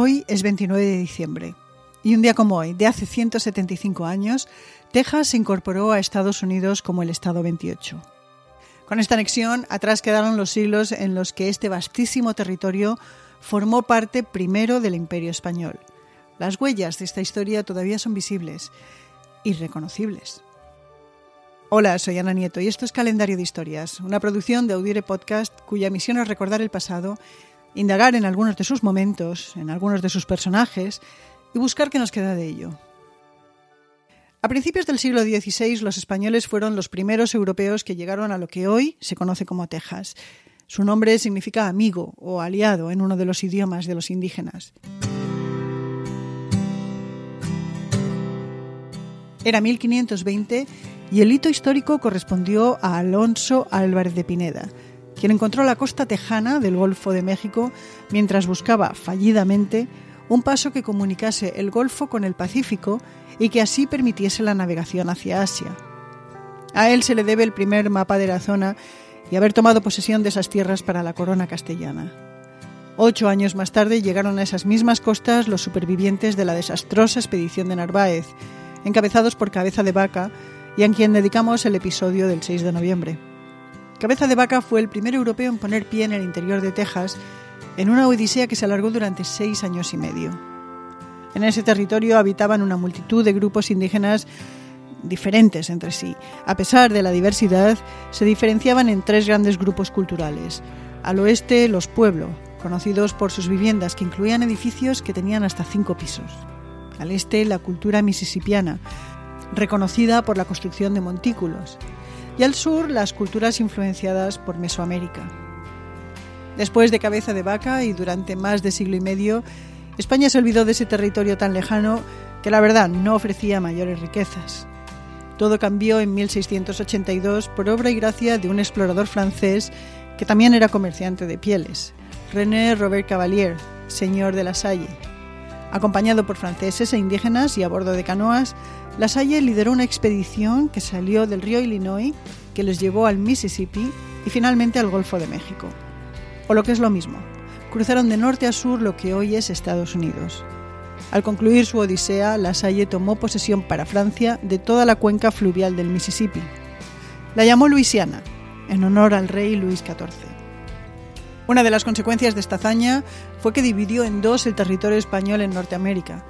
Hoy es 29 de diciembre y un día como hoy, de hace 175 años, Texas se incorporó a Estados Unidos como el Estado 28. Con esta anexión, atrás quedaron los siglos en los que este vastísimo territorio formó parte primero del Imperio Español. Las huellas de esta historia todavía son visibles y reconocibles. Hola, soy Ana Nieto y esto es Calendario de Historias, una producción de Audiere Podcast cuya misión es recordar el pasado, indagar en algunos de sus momentos, en algunos de sus personajes y buscar qué nos queda de ello. A principios del siglo XVI, los españoles fueron los primeros europeos que llegaron a lo que hoy se conoce como Texas. Su nombre significa amigo o aliado en uno de los idiomas de los indígenas. Era 1520 y el hito histórico correspondió a Alonso Álvarez de Pineda, quien encontró la costa tejana del Golfo de México mientras buscaba fallidamente un paso que comunicase el Golfo con el Pacífico y que así permitiese la navegación hacia Asia. A él se le debe el primer mapa de la zona y haber tomado posesión de esas tierras para la corona castellana. Ocho años más tarde llegaron a esas mismas costas los supervivientes de la desastrosa expedición de Narváez, encabezados por Cabeza de Vaca, y a quien dedicamos el episodio del 6 de noviembre. Cabeza de Vaca fue el primer europeo en poner pie en el interior de Texas en una odisea que se alargó durante seis años y medio. En ese territorio habitaban una multitud de grupos indígenas diferentes entre sí. A pesar de la diversidad, se diferenciaban en tres grandes grupos culturales. Al oeste, los pueblos, conocidos por sus viviendas que incluían edificios que tenían hasta cinco pisos. Al este, la cultura mississippiana, reconocida por la construcción de montículos, y al sur las culturas influenciadas por Mesoamérica. Después de Cabeza de Vaca y durante más de siglo y medio, España se olvidó de ese territorio tan lejano que la verdad no ofrecía mayores riquezas. Todo cambió en 1682 por obra y gracia de un explorador francés que también era comerciante de pieles, René Robert Cavalier, señor de La Salle. Acompañado por franceses e indígenas y a bordo de canoas, la Salle lideró una expedición que salió del río Illinois, que les llevó al Mississippi y finalmente al Golfo de México. O lo que es lo mismo, cruzaron de norte a sur lo que hoy es Estados Unidos. Al concluir su odisea, La Salle tomó posesión para Francia de toda la cuenca fluvial del Mississippi. La llamó Luisiana, en honor al rey Luis XIV. Una de las consecuencias de esta hazaña fue que dividió en dos el territorio español en Norteamérica,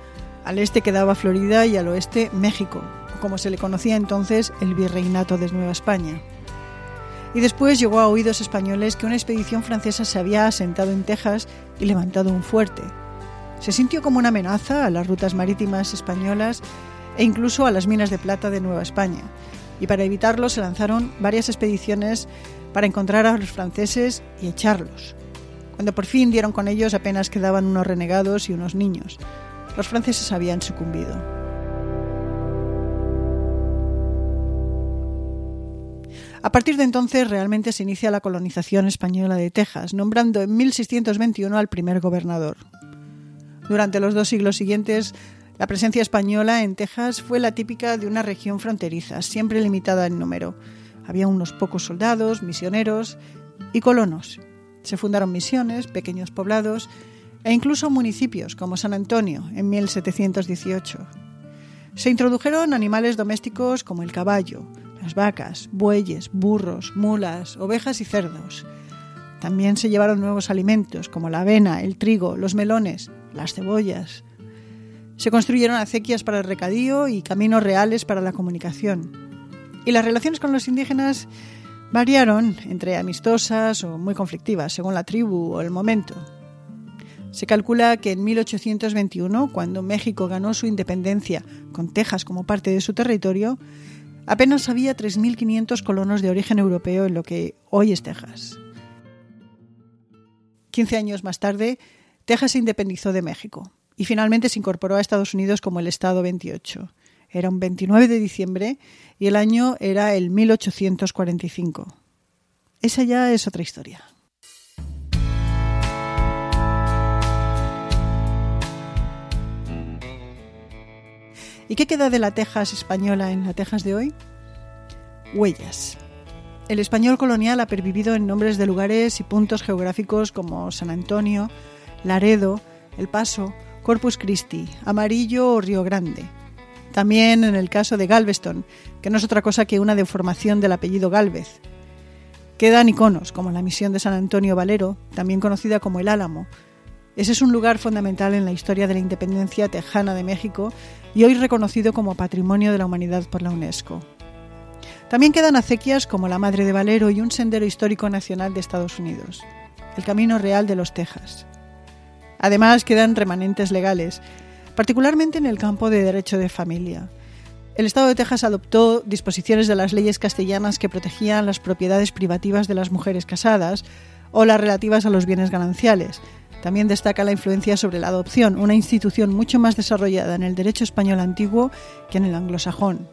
al este quedaba Florida y al oeste México, como se le conocía entonces el Virreinato de Nueva España. Y después llegó a oídos españoles que una expedición francesa se había asentado en Texas y levantado un fuerte. Se sintió como una amenaza a las rutas marítimas españolas e incluso a las minas de plata de Nueva España. Y para evitarlo se lanzaron varias expediciones para encontrar a los franceses y echarlos. Cuando por fin dieron con ellos apenas quedaban unos renegados y unos niños los franceses habían sucumbido. A partir de entonces realmente se inicia la colonización española de Texas, nombrando en 1621 al primer gobernador. Durante los dos siglos siguientes, la presencia española en Texas fue la típica de una región fronteriza, siempre limitada en número. Había unos pocos soldados, misioneros y colonos. Se fundaron misiones, pequeños poblados e incluso municipios como San Antonio en 1718. Se introdujeron animales domésticos como el caballo, las vacas, bueyes, burros, mulas, ovejas y cerdos. También se llevaron nuevos alimentos como la avena, el trigo, los melones, las cebollas. Se construyeron acequias para el recadío y caminos reales para la comunicación. Y las relaciones con los indígenas variaron entre amistosas o muy conflictivas, según la tribu o el momento. Se calcula que en 1821, cuando México ganó su independencia con Texas como parte de su territorio, apenas había 3.500 colonos de origen europeo en lo que hoy es Texas. 15 años más tarde, Texas se independizó de México y finalmente se incorporó a Estados Unidos como el Estado 28. Era un 29 de diciembre y el año era el 1845. Esa ya es otra historia. ¿Y qué queda de la Texas española en la Texas de hoy? Huellas. El español colonial ha pervivido en nombres de lugares y puntos geográficos como San Antonio, Laredo, El Paso, Corpus Christi, Amarillo o Río Grande. También en el caso de Galveston, que no es otra cosa que una deformación del apellido Galvez. Quedan iconos como la misión de San Antonio Valero, también conocida como el Álamo. Ese es un lugar fundamental en la historia de la independencia tejana de México y hoy reconocido como Patrimonio de la Humanidad por la UNESCO. También quedan acequias como la Madre de Valero y un sendero histórico nacional de Estados Unidos, el Camino Real de los Texas. Además quedan remanentes legales, particularmente en el campo de derecho de familia. El Estado de Texas adoptó disposiciones de las leyes castellanas que protegían las propiedades privativas de las mujeres casadas o las relativas a los bienes gananciales. También destaca la influencia sobre la adopción, una institución mucho más desarrollada en el derecho español antiguo que en el anglosajón.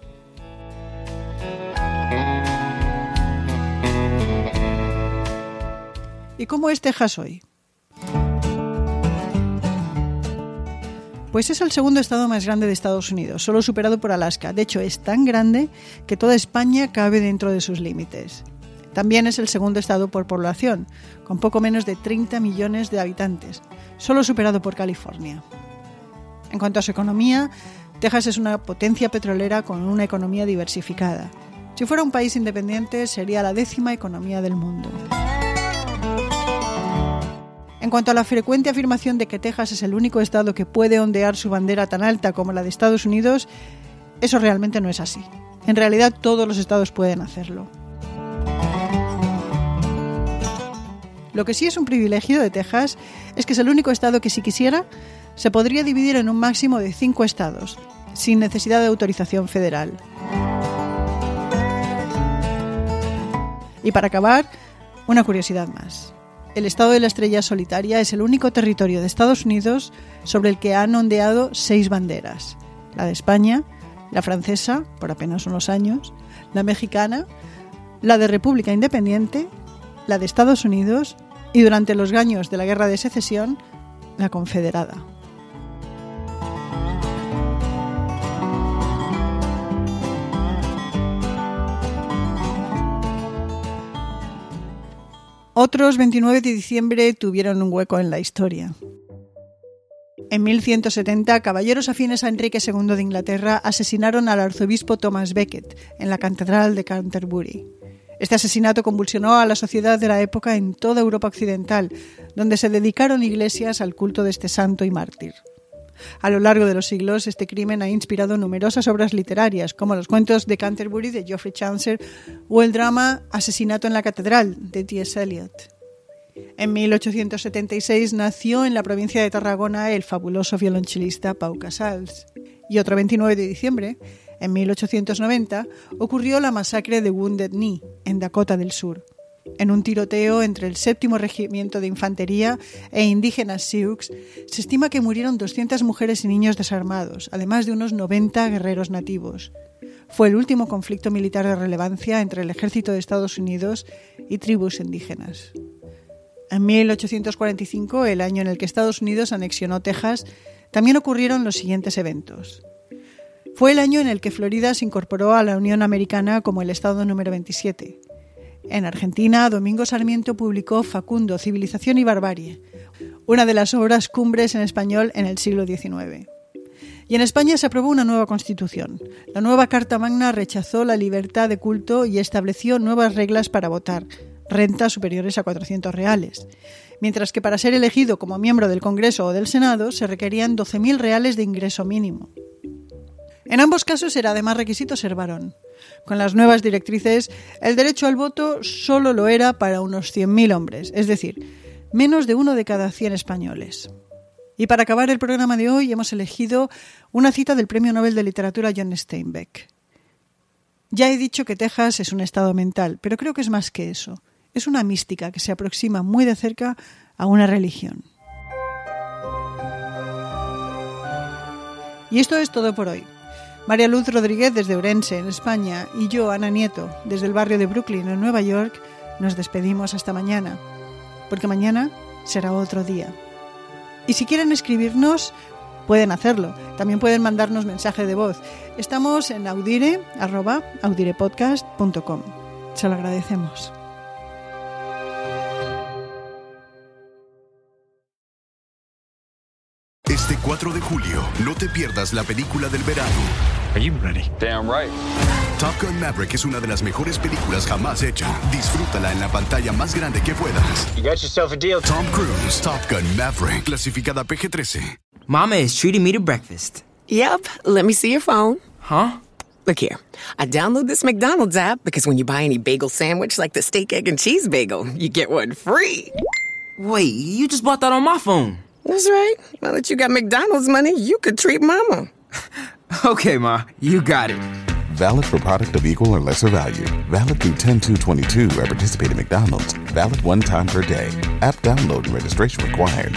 ¿Y cómo es Texas hoy? Pues es el segundo estado más grande de Estados Unidos, solo superado por Alaska. De hecho, es tan grande que toda España cabe dentro de sus límites. También es el segundo estado por población, con poco menos de 30 millones de habitantes, solo superado por California. En cuanto a su economía, Texas es una potencia petrolera con una economía diversificada. Si fuera un país independiente, sería la décima economía del mundo. En cuanto a la frecuente afirmación de que Texas es el único estado que puede ondear su bandera tan alta como la de Estados Unidos, eso realmente no es así. En realidad todos los estados pueden hacerlo. Lo que sí es un privilegio de Texas es que es el único estado que si quisiera se podría dividir en un máximo de cinco estados, sin necesidad de autorización federal. Y para acabar, una curiosidad más. El estado de la estrella solitaria es el único territorio de Estados Unidos sobre el que han ondeado seis banderas. La de España, la francesa, por apenas unos años, la mexicana, la de República Independiente, la de Estados Unidos y durante los años de la Guerra de Secesión, la Confederada. Otros 29 de diciembre tuvieron un hueco en la historia. En 1170, caballeros afines a Enrique II de Inglaterra asesinaron al arzobispo Thomas Becket en la Catedral de Canterbury. Este asesinato convulsionó a la sociedad de la época en toda Europa occidental, donde se dedicaron iglesias al culto de este santo y mártir. A lo largo de los siglos, este crimen ha inspirado numerosas obras literarias, como los cuentos de Canterbury de Geoffrey Chaucer o el drama Asesinato en la Catedral de T.S. Eliot. En 1876 nació en la provincia de Tarragona el fabuloso violonchelista Pau Casals. Y otro 29 de diciembre, en 1890, ocurrió la masacre de Wounded Knee, en Dakota del Sur en un tiroteo entre el séptimo regimiento de infantería e indígenas Sioux, se estima que murieron 200 mujeres y niños desarmados, además de unos 90 guerreros nativos. Fue el último conflicto militar de relevancia entre el ejército de Estados Unidos y tribus indígenas. En 1845, el año en el que Estados Unidos anexionó Texas, también ocurrieron los siguientes eventos. Fue el año en el que Florida se incorporó a la Unión Americana como el estado número 27. En Argentina, Domingo Sarmiento publicó Facundo, Civilización y Barbarie, una de las obras cumbres en español en el siglo XIX. Y en España se aprobó una nueva constitución. La nueva Carta Magna rechazó la libertad de culto y estableció nuevas reglas para votar, rentas superiores a 400 reales. Mientras que para ser elegido como miembro del Congreso o del Senado se requerían 12.000 reales de ingreso mínimo. En ambos casos era además requisito ser varón. Con las nuevas directrices, el derecho al voto solo lo era para unos 100.000 hombres, es decir, menos de uno de cada 100 españoles. Y para acabar el programa de hoy hemos elegido una cita del Premio Nobel de Literatura John Steinbeck. Ya he dicho que Texas es un estado mental, pero creo que es más que eso. Es una mística que se aproxima muy de cerca a una religión. Y esto es todo por hoy. María Luz Rodríguez desde Orense, en España, y yo, Ana Nieto, desde el barrio de Brooklyn, en Nueva York, nos despedimos hasta mañana, porque mañana será otro día. Y si quieren escribirnos, pueden hacerlo. También pueden mandarnos mensaje de voz. Estamos en audire, audirepodcast.com. Se lo agradecemos. Este 4 de julio, no te pierdas la película del verano. Are you ready? Damn right. Top Gun Maverick es una de las mejores películas jamás hecha. Disfrútala en la pantalla más grande que puedas. You got yourself a deal. Tom Cruise, Top Gun Maverick, clasificada PG-13. Mama is treating me to breakfast. Yep. Let me see your phone. Huh? Look here. I download this McDonald's app because when you buy any bagel sandwich like the steak, egg, and cheese bagel, you get one free. Wait, you just bought that on my phone. That's right. Now that you got McDonald's money, you could treat mama. Okay, Ma, you got it. Valid for product of equal or lesser value. Valid through 10222 at participating McDonald's. Valid one time per day. App download and registration required.